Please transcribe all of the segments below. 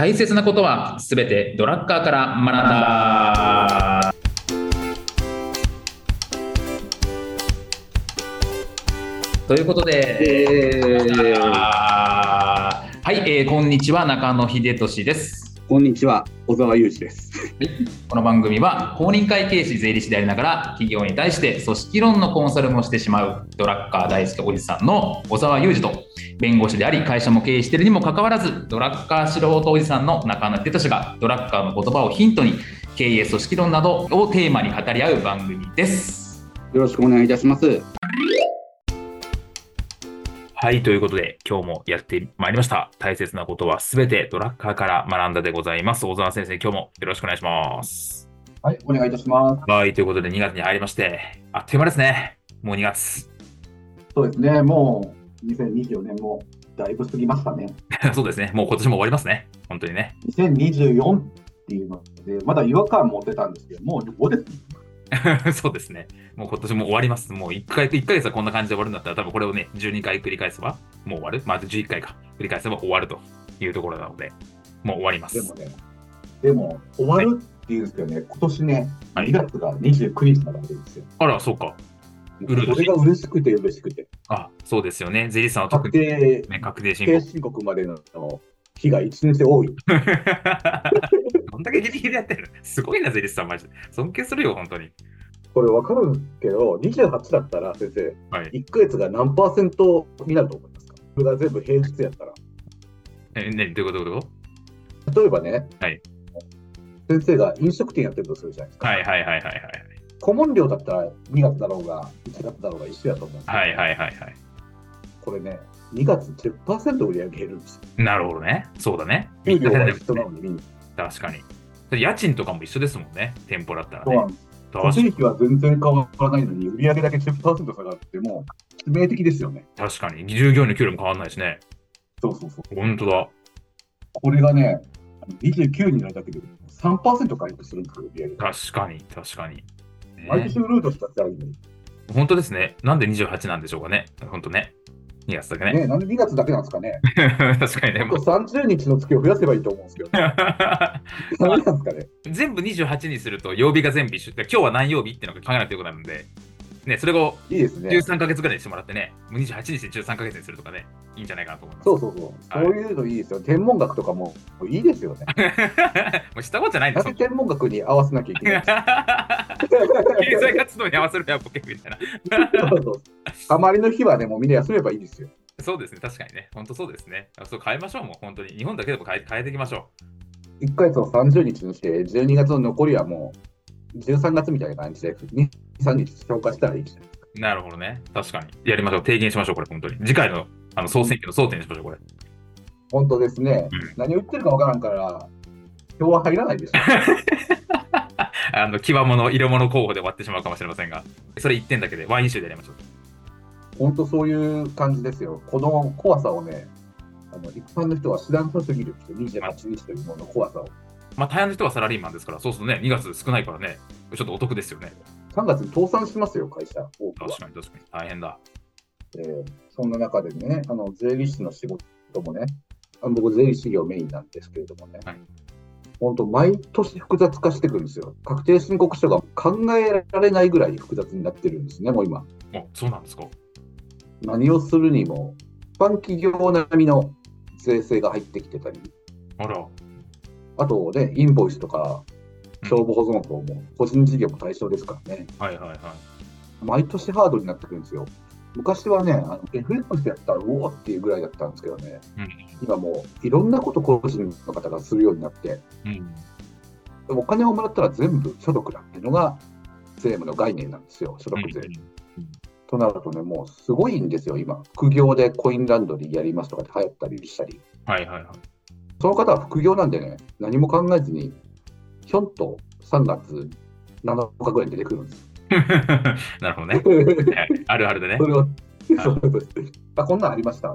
大切なことはすべてドラッカーから学んだ。ということで、はい、えーこんにちは中野秀俊です。こんにちは、小沢裕二です。この番組は公認会計士税理士でありながら企業に対して組織論のコンサルもしてしまうドラッカー大好きおじさんの小沢裕二と弁護士であり会社も経営しているにもかかわらずドラッカー素人おじさんの中野秀俊がドラッカーの言葉をヒントに経営組織論などをテーマに語り合う番組です。よろしくお願いいたします。はい、ということで今日もやってまいりました。大切なことはすべてドラッカーから学んだでございます。小沢先生、今日もよろしくお願いします。はい、お願いいたします。はい、ということで2月に入りまして、あっという間ですね。もう2月。そうですね、もう2024年もだいぶ過ぎましたね。そうですね。もう今年も終わりますね。本当にね。2024っていうので、まだ違和感持ってたんですけど、もう5です。そうですね。もう今年も終わります。もう1回、1ヶ月はこんな感じで終わるんだったら、多分これをね、12回繰り返せば、もう終わる。まず11回か。繰り返せば終わるというところなので、もう終わります。でもね、でも終わるっていうんですけどね、今年ね、はい2月が29日なわけですよ。あら、そうか。うるそれが嬉しくて嬉しくて、あ、そうですよね。税理士さんは特確に、定ね、確定申定告。申告までの日が1日多い。どんだけギリギリやってるすごいな、税理士さん、マジで。尊敬するよ、本当に。これ分かるけど、28だったら先生、はい。1ヶ月が何パーセントになると思いますか？それが全部平日やったら。え、ね、どういうこと？どういうこ例えばね、はい先生が飲食店やってるとするじゃないですか。とはいはいはいはいはい。顧問料だったら2月だろうが、1月だろうが一緒やと思うんですよはいはいはいはい。これね、2月10%売り上げ減るんですよ。なるほどね。そうだね。給料はみんな一緒なのに、確かに。家賃とかも一緒ですもんね。店舗だったらね。固定費は全然変わらないのに、売り上げだけ10%下がっても、致命的ですよね。確かに。従業員の給料も変わらないしね。そうそうそう。本当だ。これがね、29になるだけで3%回復するんですよ、売り上げが。確かに、確かに。ね毎年売るとしたらいいのに。本当ですね。なんで28なんでしょうかね。本当ね。2月だけね。ね、なんで2月だけなんですかね。確かにね。もっと30日の月を増やせばいいと思うんですけど、なんですかね。全部28にすると曜日が全部一緒。今日は何曜日っていうのが考えないといけないので、ね、それをいいですね。13ヶ月ぐらいにしてもらってね、もう28日で13ヶ月にするとかね、いいんじゃないかなと思います。そうそうそう。そういうのいいですよ。天文学とかもいいですよね。もうしたことじゃないんでなすよ。ぜ天文学に合わせなきゃいけない 経済活動に合わせるやボケみたいな。そうそうあまりの日はね、もうみんな休めばいいですよ。そうですね、確かにね。本当そうですね。あそう変えましょう、もう本当に。日本だけでも変え変えていきましょ1ヶ月を30日にして、12月の残りはもう13月みたいな感じで、2、3日消化したらいいですよ。う。なるほどね。確かに。やりましょう。提言しましょう、これ、本当に。次回のあの総選挙の争点にしましょう、これ。本当ですね。うん何を言ってるかわからんから、票は入らないですよ。あの、際物、色物候補で終わってしまうかもしれませんが、それ1点だけでワイン集でやりましょう。本当そういう感じですよ。この怖さをね、あの一般の人は知らんとすぎるって28日というものの怖さを。まあ、大半の人はサラリーマンですから、そうするとね、2月少ないからね、ちょっとお得ですよね。3月に倒産しますよ、会社、多くは確。かに、確かに。大変だ。えーそんな中でね、あの税理士の仕事もね、あの僕、税理士業メインなんですけれどもね、はい本当、毎年複雑化していくんですよ。確定申告書が考えられないぐらい複雑になってるんですね、もう今。あ、そうなんですか。何をするにも、一般企業並みの税制が入ってきてたり、あら。あとね、インボイスとか、帳簿保存法も個人事業も対象ですからね、はいはいはい。毎年ハードになってくるんですよ。昔はね、あの FX やったらうおーっていうぐらいだったんですけどね、うん。今もういろんなこと個人の方がするようになって、うん。お金をもらったら全部所得だっていうのが税務の概念なんですよ、所得税。となるとね、もうすごいんですよ、今。副業でコインランドリーやりますとかって流行ったりしたり。はいはいはい。その方は副業なんでね、何も考えずに、ひょんと3月7日ぐらいに出てくるんです。なるほどね。はいあるあるでねそ。れを、そうそうあ、こんなんありました？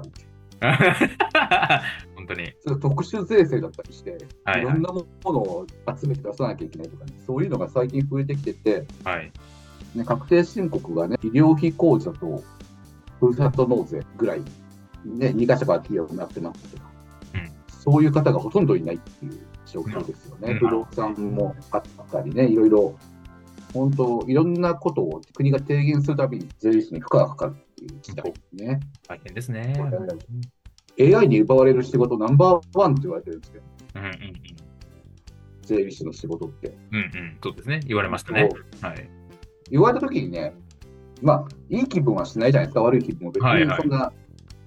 本当に。それ特殊税制だったりして、はいはいいろんなものを集めて出さなきゃいけないとかね、そういうのが最近増えてきてて、はい。ね、確定申告がね、医療費控除とふるさと納税ぐらい、ね、2箇所から企業になってますけど、うんそういう方がほとんどいないっていう状況ですよね。うん不動産もあったりね、いろいろ、本当、いろんなことを国が提言するたびに税理士に負荷がかかるっていう時代ですね。大変ですね。AI に奪われる仕事ナンバーワンって言われてるんですけど、うんうん税理士の仕事って。うん。うんうん。そうですね。言われましたね。はい。言われたときにね、まあ、いい気分はしないじゃないですか、悪い気分も別はいはいにそんな、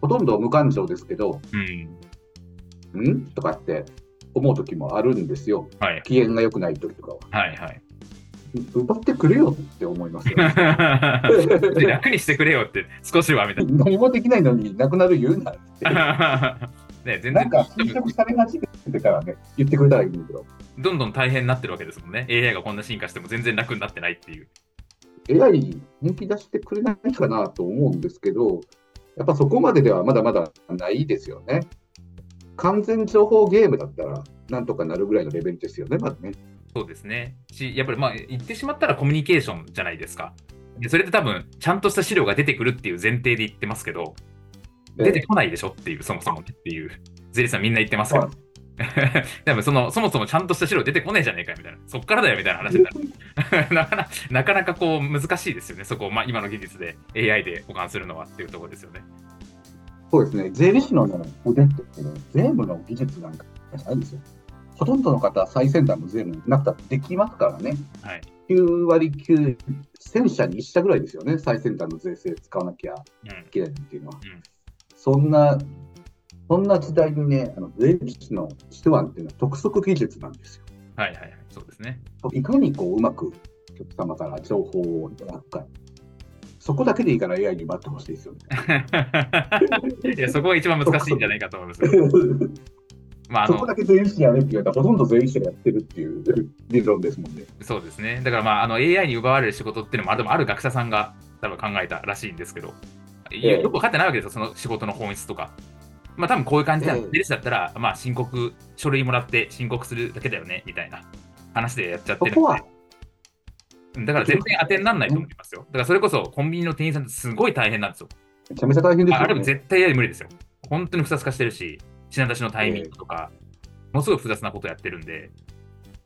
ほとんど無感情ですけど、うん。ん？とかって思う時もあるんですよ。はい。機嫌が良くない時とかは。はいはい。奪ってくれよって思いますよ。楽にしてくれよって、少しはみたい何もできないのになくなる言うなって。な。ね、全然なんか侵食され始めてからね、言ってくれたらいいんだけど、どんどん大変になってるわけですもんね。AI がこんな進化しても全然楽になってないっていう。AI 人気出してくれないかなと思うんですけど、やっぱそこまでではまだまだないですよね。完全情報ゲームだったら、なんとかなるぐらいのレベルですよね、まだね。そうですね。し、やっぱりまあ言ってしまったらコミュニケーションじゃないですか。でそれって多分、ちゃんとした資料が出てくるっていう前提で言ってますけど、出てこないでしょっていう、そもそもねっていう、税理士さんみんな言ってますけど、多分その、そもそもちゃんとした資料出てこねえじゃねえかよみたいな、そっからだよみたいな話になる。なかななかなかこう難しいですよね、そこを、まあ、今の技術で AI で保管するのはっていうところですよね。そうですね、税理士の、ね、腕って、ね、税務の技術なんかじゃないんですよ。ほとんどの方、最先端の税務なくたってできますからね。はい。9割9、1000社に1社ぐらいですよね、最先端の税制使わなきゃうんいけないっていうのは。うんそんな、そんな時代にね、あの税理士の手腕っていうのは督促技術なんですよ。はいはいはい、そうですね。いかにこううまくお客様から情報をいただくか。そこだけでいいから AI に待ってほしいですよね。いやそこが一番難しいんじゃないかと思いますけど。まあ、あのそこだけ税理士やれって言われたら、ほとんど税理士がやってるっていう理論ですもんね。そうですね。だからまあ、あの AI に奪われる仕事っていうのも、あでもある学者さんが多分考えたらしいんですけど、ええよく分かってないわけですよ、その仕事の本質とか。まあ多分こういう感じで、ええ税理士だったら、まあ申告、書類もらって申告するだけだよね、みたいな話でやっちゃってるんでだから全然当てにならないと思いますよ。だからそれこそコンビニの店員さんってすごい大変なんですよ。めちゃめちゃ大変ですああれもよね。絶対 AI で無理ですよ。本当に複雑化してるし、品出しのタイミングとか、ものすごい複雑なことやってるんで、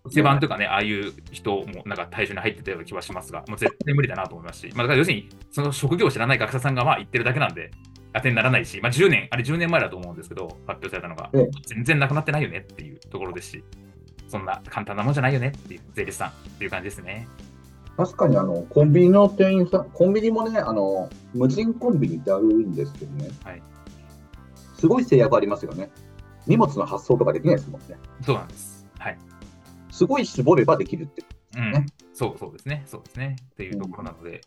店番とかね、ああいう人もなんか対象に入ってたような気はしますが、もう絶対無理だなと思いますし、まあ、だから要するに、その職業を知らない学者さんがまあ言ってるだけなんで、当てにならないし、まあ、10年、あれ10年前だと思うんですけど、発表されたのがええ、全然なくなってないよねっていうところですし、そんな簡単なもんじゃないよねっていう、税理士さんっていう感じですね。確かにあのコンビニの店員さん、コンビニもね、あの無人コンビニってあるんですけどね、はいすごい制約ありますよね。荷物の発送とかできないですもんね。そうなんです。はい。すごい絞ればできるって。うんね、そうそうですね、そうですね。っていうところなので、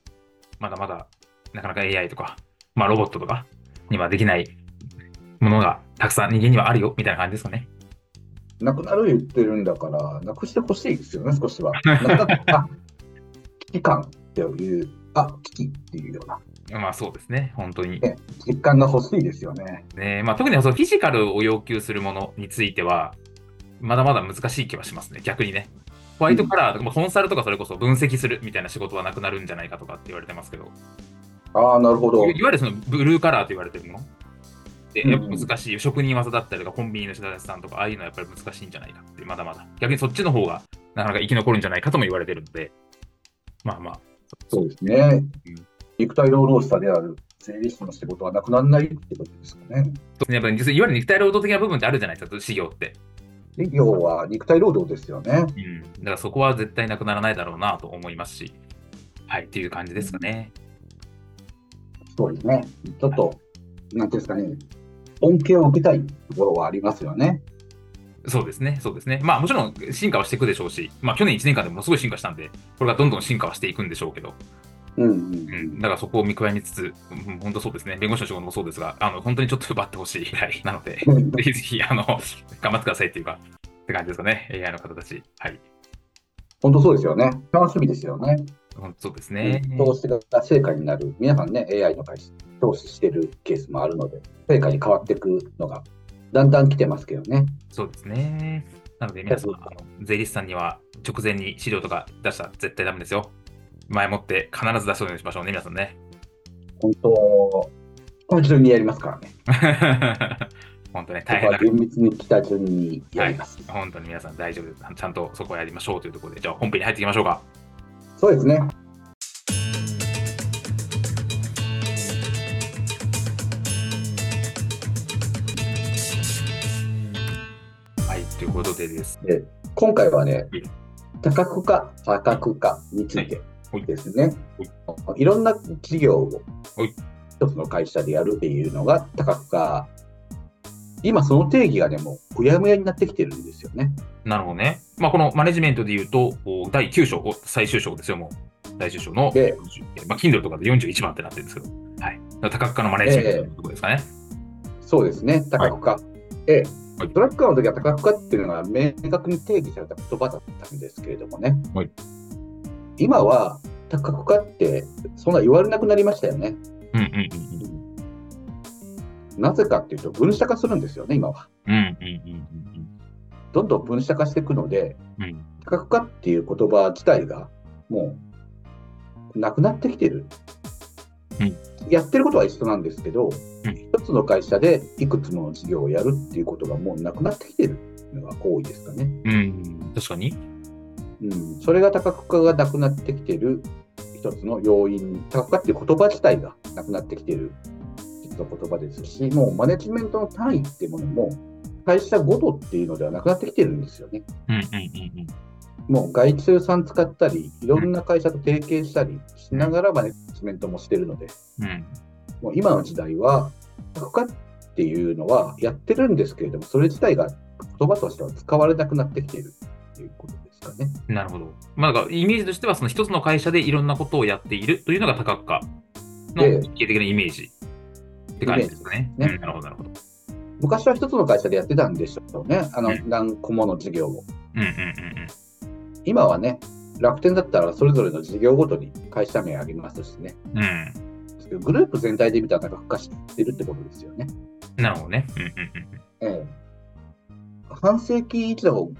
まだまだなかなか AI とか、まあロボットとかにはできないものがたくさん人間にはあるよみたいな感じですかね。なくなる言ってるんだから、なくしてほしいですよね、少しは。危機感っていう、あ危機っていうような、まあそうですね、本当に。ね、実感が欲しいですよね。ねまあ、特にそのフィジカルを要求するものについては、まだまだ難しい気はしますね、逆にね。ホワイトカラーとか、まあコンサルとかそれこそ分析するみたいな仕事はなくなるんじゃないかとかって言われてますけど、ああ、なるほどい。いわゆるそのブルーカラーと言われてるもので、うんやっぱ難しい、職人技だったりとか、コンビニの人たちさんとか、ああいうのはやっぱり難しいんじゃないかって、まだまだ。逆にそっちの方がなかなか生き残るんじゃないかとも言われてるので、まあまあ、そうですね。肉体労働者である税理士の仕事はなくならないってことですかね。ねやっぱりいわゆる肉体労働的な部分ってあるじゃないですか、事業って。で要は肉体労働ですよね。うん。だからそこは絶対なくならないだろうなと思いますし、はい、っていう感じですかね。そうですね。ちょっと、なんていうんですかね、恩恵を受けたいところはありますよね。そうですね、そうですね。まあもちろん進化はしていくでしょうし、まあ去年1年間でものすごい進化したんで、これがどんどん進化はしていくんでしょうけど、うんうんう。ん、だからそこを見極めつつ、うん本当そうですね、弁護士の仕事もそうですが、あの本当にちょっと奪ってほしい ぐらいなので、うんぜひぜひ、あの、頑張ってくださいっていうか、って感じですかね、AI の方たち。はい。本当そうですよね。楽しみですよね。本当そうですね。投資が成果になる。皆さんね、AI の会社、投資してるケースもあるので、成果に変わっていくのが、だんだん来てますけどね。そうですね。なので皆さん、あの税理士さんには直前に資料とか出したら絶対ダメですよ。前もって必ず出すようにしましょうね、皆さんね。本当、今週にやりますからね。本当ね、大変だ厳密に北順にやります。本当に皆さん大丈夫です。ちゃんとそこはやりましょうというところで、じゃあ本編に入っていきましょうか。そうですね。ことでです。で今回はねうん、多角化、多角化についてはいですね。いろんな事業をはい一つの会社でやるっていうのが多角化。今その定義がね、もううやむやになってきてるんですよね。なるほどね。まあ、このマネジメントで言うと、お第9章、お最終章ですよ、もう。最終章の、でまあ、Kindle とかで41番ってなってるんですけど、はい。多角化のマネジメントのところですかね。そうですね、多角化。ええはいドラッカーの時は多角化っていうのが明確に定義された言葉だったんですけれどもね。はい今は多角化ってそんな言われなくなりましたよね。うんうんうんなぜかっていうと分社化するんですよね、今は。うん。うんうんうんどんどん分社化していくので、うんうん。多角化っていう言葉自体がもうなくなってきてる。うんやってることは一緒なんですけど、うん一つの会社でいくつもの事業をやるっていうことがもうなくなってきてるのが多いですかね。うん。うん、確かに。うん、それが多角化がなくなってきてる一つの要因、多角化っていう言葉自体がなくなってきてる一つの言葉ですし、もうマネジメントの単位っていうものも会社ごとっていうのではなくなってきてるんですよね。うんうんうんもう外注さん使ったり、いろんな会社と提携したりしながらマネジメントもしてるので、うん。うん。もう今の時代は、多角化っていうのはやってるんですけれども、それ自体が言葉としては使われなくなってきているということですかね。なるほど。まあ、だからイメージとしては、その一つの会社でいろんなことをやっているというのが多角化のええ一形的なイメージって感じですかね。ねうんなるほど、なるほど。昔は一つの会社でやってたんでしょうね、あのうん何個もの事業を。うんうんうん今はね、楽天だったらそれぞれの事業ごとに会社名ありますしね、うん。うん。グループ全体で見たら多角化してるってことですよね。なるほどね。うんうんええ、半世紀以上、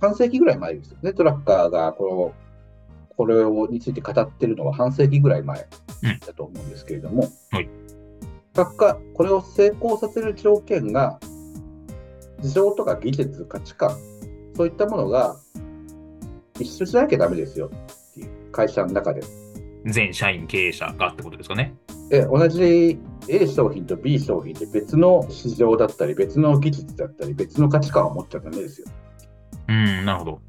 半世紀ぐらい前ですよね、トラッカーがこのこれをについて語ってるのは半世紀ぐらい前うんだと思うんですけれども、はい多角化、これを成功させる条件が、事情とか技術、価値観、そういったものが一緒じゃなきゃダメですよっていう会社の中で。うん。全社員経営者がってことですかね。え同じ A 商品と B 商品で別の市場だったり、別の技術だったり、別の価値観を持っちゃダメですよ。うん、なるほど。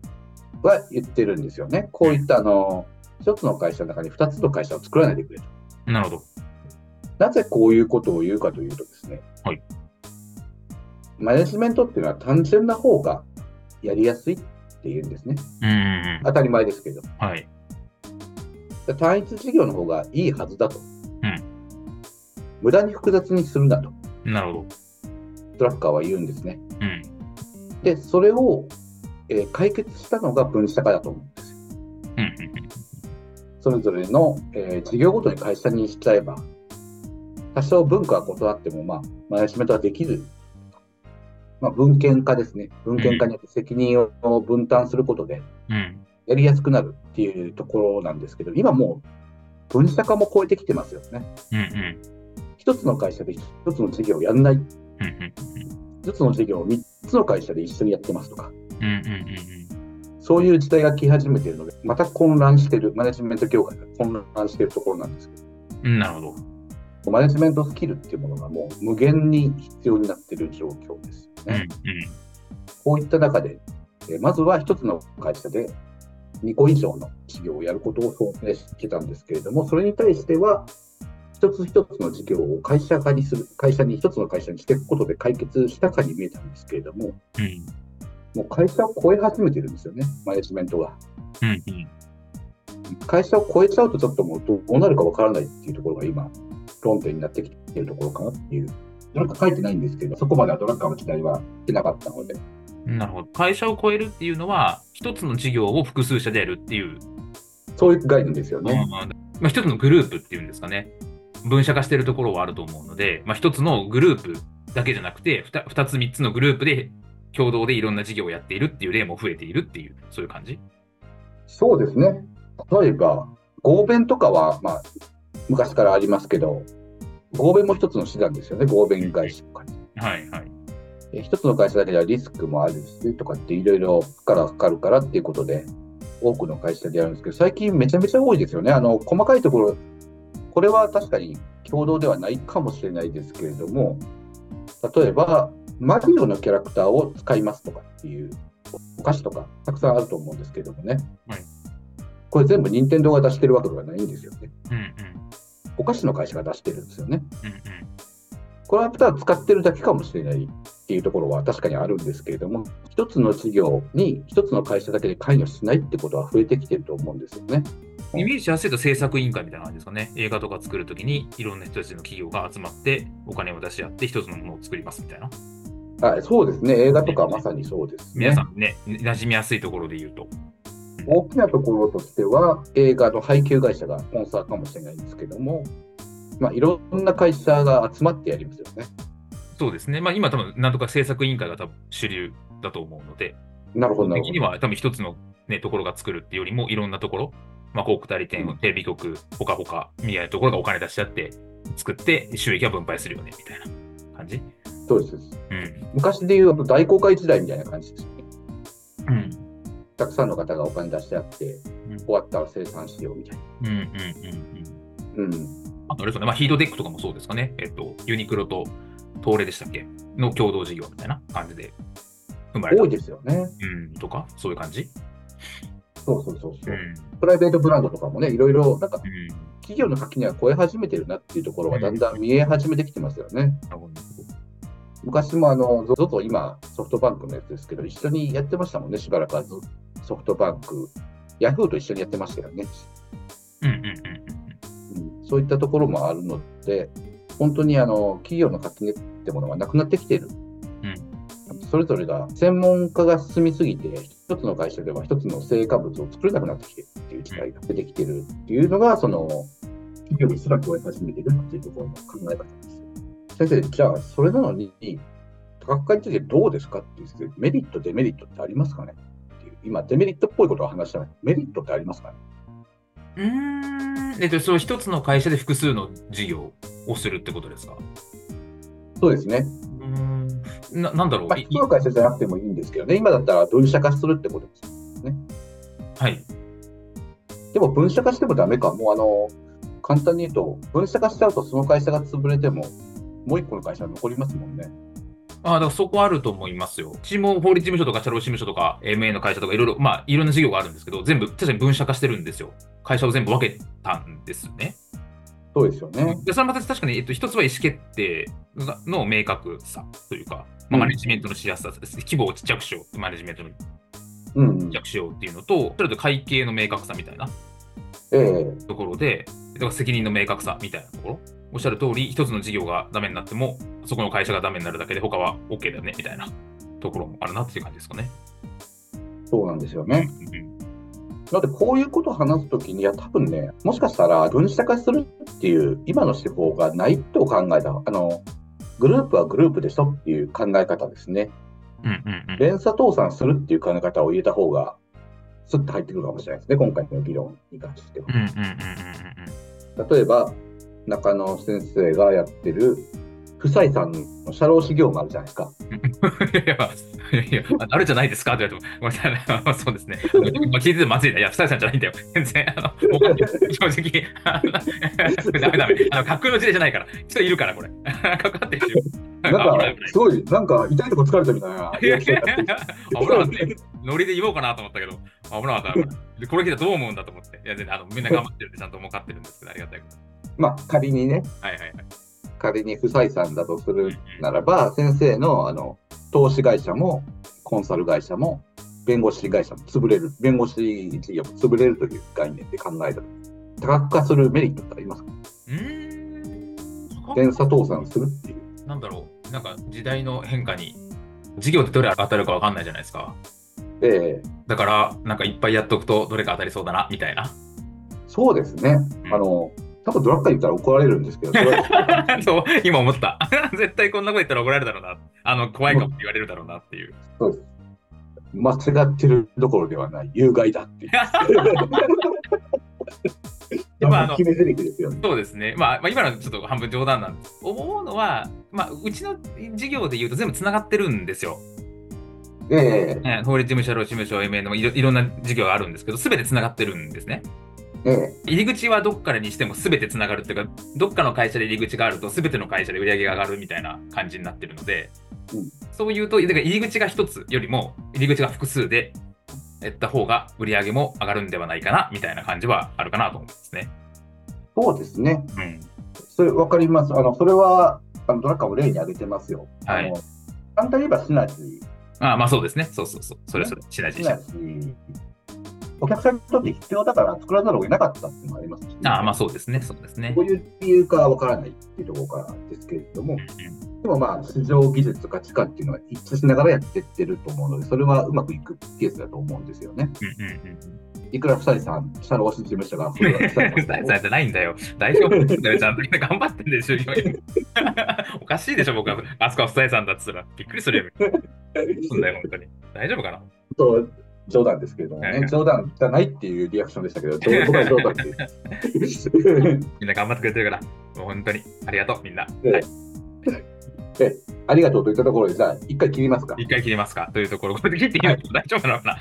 は言ってるんですよね。こういったあの一つの会社の中に2つの会社を作らないでくれと。なるほど。なぜこういうことを言うかというとですね、はいマネジメントっていうのは単純な方がやりやすいっていうんですね。うんうんうん。当たり前ですけど。はい。単一事業の方がいいはずだと。うん無駄に複雑にするなと、なるほど。トラッカーは言うんですね。うん。で、それを、えー解決したのが分社化だと思うんですよ。うんうんそれぞれの、えー事業ごとに会社にしちゃえば、多少文化が異なっても、まあ、マネジメントができる。まあ、文献化ですね。文献化によって責任を分担することで、うん。うん。やりやすくなるっていうところなんですけど、今もう、分社化も超えてきてますよね。うんうん。一つの会社で一つの事業をやんない。一つの事業を三つの会社で一緒にやってますとか、そういう時代が来始めているので、また混乱している、マネジメント業界が混乱しているところなんですけうんうん。なるほど。ど、マネジメントスキルっていうものがもう無限に必要になっている状況ですようんうね。ん。こういった中で、えーまずは一つの会社で2個以上の事業をやることを想定してたんですけれども、それに対しては、一つ一つの事業を会社化にする、会社に一つの会社にしていくことで解決したかに見えたんですけれども、うんもう会社を超え始めてるんですよね、マネジメントが。うんうん。会社を超えちゃうと、ちょっともうどうなるかわからないっていうところが今、論点になってきているところかなっていう。ドラッカー書いてないんですけど、そこまではドラッカーの時代は来てなかったので、なるほど。会社を超えるっていうのは、一つの事業を複数社でやるっていう、そういう概念ですよね。うんまあ、一つのグループっていうんですかね。分社化してるところはあると思うので、まあ、一つのグループだけじゃなくて、二二つ三つのグループで共同でいろんな事業をやっているっていう例も増えているっていう、そういう感じ？そうですね。例えば、合弁とかは、まあ、昔からありますけど、合弁も一つの手段ですよね、合弁会社とかに。はいはい。え一つの会社だけではリスクもあるしとかっていろいろからかかるからっていうことで、多くの会社でやるんですけど、最近めちゃめちゃ多いですよね。あの細かいところ、これは確かに共同ではないかもしれないですけれども、例えば、マリオのキャラクターを使いますとかっていうお菓子とかたくさんあると思うんですけどもね。はいこれ全部任天堂が出してるわけではないんですよね。うんうんお菓子の会社が出してるんですよね。うんうんこれはただ使ってるだけかもしれないっていうところは確かにあるんですけれども、一つの事業に一つの会社だけで関与しないってことは増えてきてると思うんですよね。イメージしやすいと制作委員会みたいな感じですかね。映画とか作るときにいろんな人たちの企業が集まってお金を出し合って一つのものを作りますみたいな。はい、そうですね。映画とかはまさにそうですね。皆さんね、馴染みやすいところで言うと。大きなところとしては、映画の配給会社がスポンサーかもしれないんですけども、まあ、いろんな会社が集まってやりますよね。そうですね。まあ今多分なんとか制作委員会が多分主流だと思うので、なるほど。的には多分一つの、ね、ところが作るっていうよりもいろんなところ、まあ広告代理店、うんテレビ局、ほかほかみたいなところがお金出し合って作って収益は分配するよねみたいな感じ。そうです。うん。昔でいうと大公開時代みたいな感じですね。うん。たくさんの方がお金出し合って、うん終わったら生産しようみたいうんうんうんうん。な。うん。あとあれですよね、まあ、ヒートデックとかもそうですかね。えっと、ユニクロと東レでしたっけ？の共同事業みたいな感じで生まれた。多いですよね。うん、とか、そういう感じ？そうそうそうそうう。ん。プライベートブランドとかもね、いろいろ、なんかうん。企業の垣根は超え始めてるなっていうところがだんだん見え始めてきてますよね。なるほど。昔もあの、ZOZO 今、ソフトバンクのやつですけど、一緒にやってましたもんね、しばらくはずソフトバンク、ヤフーと一緒にやってましたよね。うんうんうんうん。うん、そういったところもあるので、本当にあの企業の垣根ってものがなくなってきている。それぞれが専門家が進みすぎて、一つの会社では一つの成果物を作れなくなってきているっていう事態が出てきているっていうのが、その企業にすら超え始めているっていうところの考え方です。先生、じゃあ、それなのに、多角化についてどうですかっていうメリット、デメリットってありますかねっていう今、デメリットっぽいことを話したら、メリットってありますかね？うーん。えっと、その一つの会社で複数の事業をするってことですか？そうですね。うーん。ななんだろう？まあ、い一つの会社じゃなくてもいいんですけどね、今だったら分社化するってことです。はい。でも分社化してもダメか。もうあの、簡単に言うと、分社化しちゃうとその会社が潰れても、もう一個の会社が残りますもんね。ああ、だからそこあると思いますよ。うちも法律事務所とか社労士事務所とか MA の会社とかいろいろ、まあいろんな事業があるんですけど、全部確かに分社化してるんですよ。会社を全部分けたんですね。そうですよね。でそれはまた確かに、えっと、一つは意思決定がの明確さというか、まあ、うんマネジメントのしやすさです、規模をちっちゃくしよう、マネジメントのちっうんちゃ。くしようっていうのと、それと会計の明確さみたいなええところで、だから責任の明確さみたいなところ、おっしゃる通り、一つの事業がダメになっても、そこの会社がダメになるだけで、他は OK だよねみたいなところもあるなっていう感じですかね。そうなんですよね。うんなので、こういうことを話すときに、いや、多分ね、もしかしたら分社化するっていう、今の手法がないと考えた、あの、グループはグループでしょっていう考え方ですね。うんうんうん。連鎖倒産するっていう考え方を入れた方が、スッと入ってくるかもしれないですね、今回の議論に関しては。例えば、中野先生がやってる、不採算の社労士業務あるじゃないですか。うん。いや、いや、ああるじゃないですか？って言われても、ごめんなさいまあ そうですね。まあ聞いててまずいな。いや、二人さんじゃないんだよ。全然、あの、正直、あのダメダメ。あの、架空の事例じゃないから。人いるから、これ。かかってるよ。なんかすごい、なんか痛いとこ疲れたみたいな。いやいやいや危なかったよ。ノリで言おうかなと思ったけど、危なかった。でこれ聞いたらどう思うんだと思って。いや、全然、あの、みんな頑張ってるんで、ちゃんと儲かってるんですけど、ありがたいこと。まあ、仮にね、はいはいはい。仮に不採算だとするならば、先生のあの投資会社もコンサル会社も弁護士会社も潰れる、弁護士事業も潰れるという概念で考えたと多角化するメリットってありますか？うーん。連鎖倒産するっていう。なんだろう。なんか、時代の変化に、事業ってどれ当たるか分かんないじゃないですか。ええだから、なんかいっぱいやっとくと、どれか当たりそうだな、みたいな。そうですね。うんあの、多分ドラッカー言ったら怒られるんですけど、そう、今思った。絶対こんなこと言ったら怒られるだろうな。あの、怖いかもって言われるだろうなっていう。そうです。間違ってるどころではない、有害だっていう。まああの決め台詞ですよね。そうですね。まあ、まあ、今のちょっと半分冗談なんです。思うのは、まあ、うちの事業で言うと全部つながってるんですよ。ええね法律事務所、労事務所、MA のいろいろんな事業があるんですけど、すべてつながってるんですね。ええ入り口はどっからにしてもすべてつながるっていうか、どっかの会社で入り口があると、すべての会社で売り上げが上がるみたいな感じになってるので、うんそういうと、だから入り口が一つよりも、入り口が複数で、やった方が売り上げも上がるんではないかな、みたいな感じはあるかなと思うんですね。そうですね。うん。それわかります。あの、それは、あの、ドラッカーも例に挙げてますよ。はいあの簡単に言えばシナジー。ああまあそうですね。そうそうそう。それそれ、シナジーシナジー。お客さんにとって必要だから作らざるを得なかったっていうのもありますし、ああまあそうですね。そうですね。どう。いう理由かわからないっていうところからですけれども、うん。でもまあ、市場技術、価値観っていうのは一致しながらやってってると思うので、それはうまくいくケースだと思うんですよね。うんうんうんいくら二人さん、社労士事務所が、うん。大さんじゃないんだよ。代表だよ。ちゃんとみんな頑張ってんで、従業員。おかしいでしょ、僕は。あそこは二重さんだっつったら。びっくりするよ。そうだよ、本当に。大丈夫。かなと冗談ですけれどもはいはい、ね冗談じゃないっていうリアクションでしたけど、どう僕は冗談です。みんな頑張ってくれてるから。もう本当に。ありがとう、みんな。ええはい。ありがとうといったところで、じゃあ、一回切りますか？一回切りますか？というところ、これで切っていいの大丈夫なのか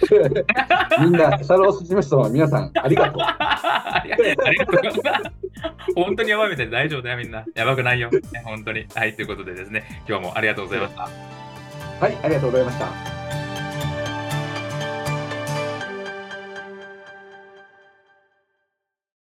な？みんな、社労士事務所の皆さん、ありがとう。ありがとう。本当にやばいみたいで大丈夫だよ、みんな。やばくないよ。ね本当に。はい、ということでですね、今日もありがとうございました。はい、ありがとうございました。